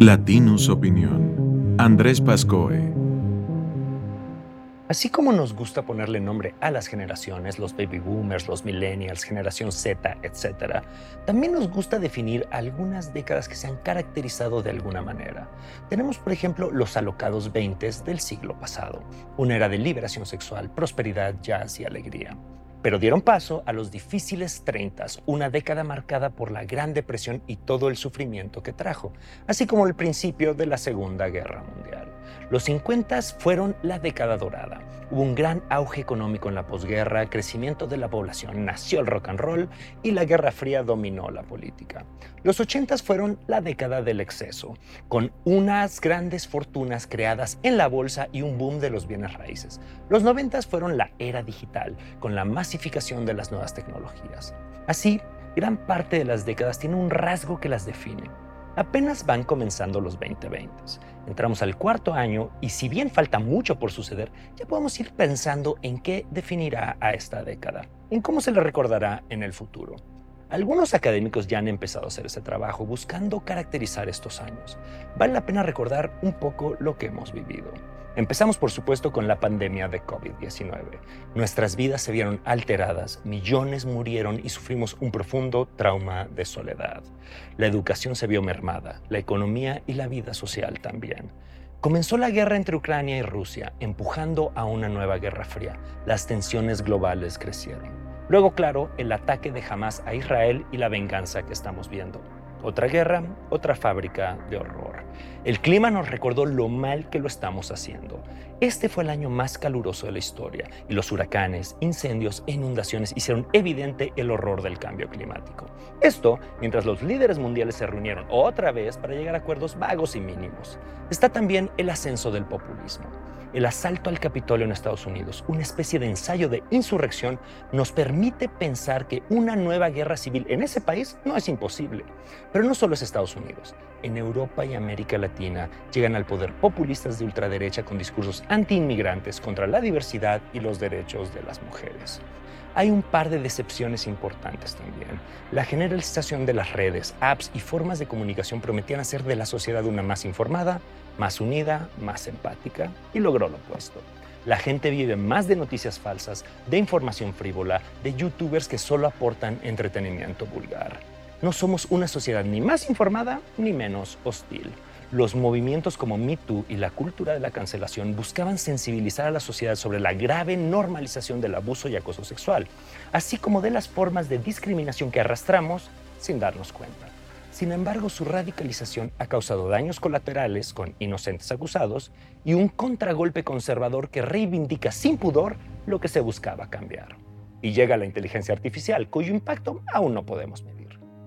Latinus Opinión. Andrés Pascoe. Así como nos gusta ponerle nombre a las generaciones, los baby boomers, los millennials, generación Z, etc., también nos gusta definir algunas décadas que se han caracterizado de alguna manera. Tenemos, por ejemplo, los alocados 20 del siglo pasado, una era de liberación sexual, prosperidad, jazz y alegría pero dieron paso a los difíciles 30, una década marcada por la Gran Depresión y todo el sufrimiento que trajo, así como el principio de la Segunda Guerra Mundial. Los 50 fueron la década dorada. Hubo un gran auge económico en la posguerra, crecimiento de la población, nació el rock and roll y la Guerra Fría dominó la política. Los 80 fueron la década del exceso, con unas grandes fortunas creadas en la bolsa y un boom de los bienes raíces. Los 90 fueron la era digital, con la masificación de las nuevas tecnologías. Así, gran parte de las décadas tiene un rasgo que las define. Apenas van comenzando los 2020. Entramos al cuarto año y si bien falta mucho por suceder, ya podemos ir pensando en qué definirá a esta década, en cómo se le recordará en el futuro. Algunos académicos ya han empezado a hacer ese trabajo buscando caracterizar estos años. Vale la pena recordar un poco lo que hemos vivido. Empezamos, por supuesto, con la pandemia de COVID-19. Nuestras vidas se vieron alteradas, millones murieron y sufrimos un profundo trauma de soledad. La educación se vio mermada, la economía y la vida social también. Comenzó la guerra entre Ucrania y Rusia, empujando a una nueva guerra fría. Las tensiones globales crecieron. Luego, claro, el ataque de Hamas a Israel y la venganza que estamos viendo. Otra guerra, otra fábrica de horror. El clima nos recordó lo mal que lo estamos haciendo. Este fue el año más caluroso de la historia y los huracanes, incendios e inundaciones hicieron evidente el horror del cambio climático. Esto mientras los líderes mundiales se reunieron otra vez para llegar a acuerdos vagos y mínimos. Está también el ascenso del populismo. El asalto al Capitolio en Estados Unidos, una especie de ensayo de insurrección, nos permite pensar que una nueva guerra civil en ese país no es imposible. Pero no solo es Estados Unidos. En Europa y América Latina llegan al poder populistas de ultraderecha con discursos anti-inmigrantes contra la diversidad y los derechos de las mujeres hay un par de decepciones importantes también. La generalización de las redes, apps y formas de comunicación prometían hacer de la sociedad una más informada, más unida, más empática, y logró lo opuesto. La gente vive más de noticias falsas, de información frívola, de youtubers que solo aportan entretenimiento vulgar. No somos una sociedad ni más informada ni menos hostil. Los movimientos como Me Too y la cultura de la cancelación buscaban sensibilizar a la sociedad sobre la grave normalización del abuso y acoso sexual, así como de las formas de discriminación que arrastramos sin darnos cuenta. Sin embargo, su radicalización ha causado daños colaterales con inocentes acusados y un contragolpe conservador que reivindica sin pudor lo que se buscaba cambiar. Y llega la inteligencia artificial, cuyo impacto aún no podemos medir.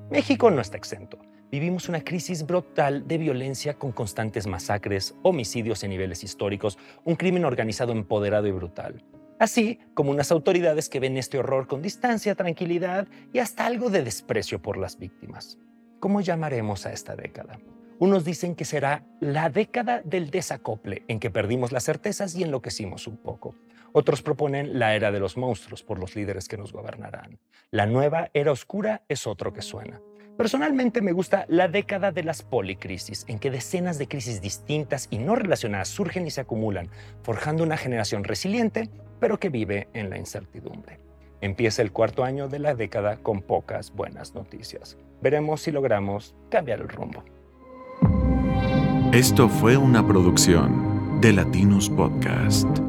México no está exento vivimos una crisis brutal de violencia con constantes masacres, homicidios en niveles históricos, un crimen organizado empoderado y brutal. Así como unas autoridades que ven este horror con distancia, tranquilidad y hasta algo de desprecio por las víctimas. ¿Cómo llamaremos a esta década? Unos dicen que será la década del desacople, en que perdimos las certezas y enloquecimos un poco. Otros proponen la era de los monstruos por los líderes que nos gobernarán. La nueva era oscura es otro que suena. Personalmente me gusta la década de las policrisis, en que decenas de crisis distintas y no relacionadas surgen y se acumulan, forjando una generación resiliente, pero que vive en la incertidumbre. Empieza el cuarto año de la década con pocas buenas noticias. Veremos si logramos cambiar el rumbo. Esto fue una producción de Latinus Podcast.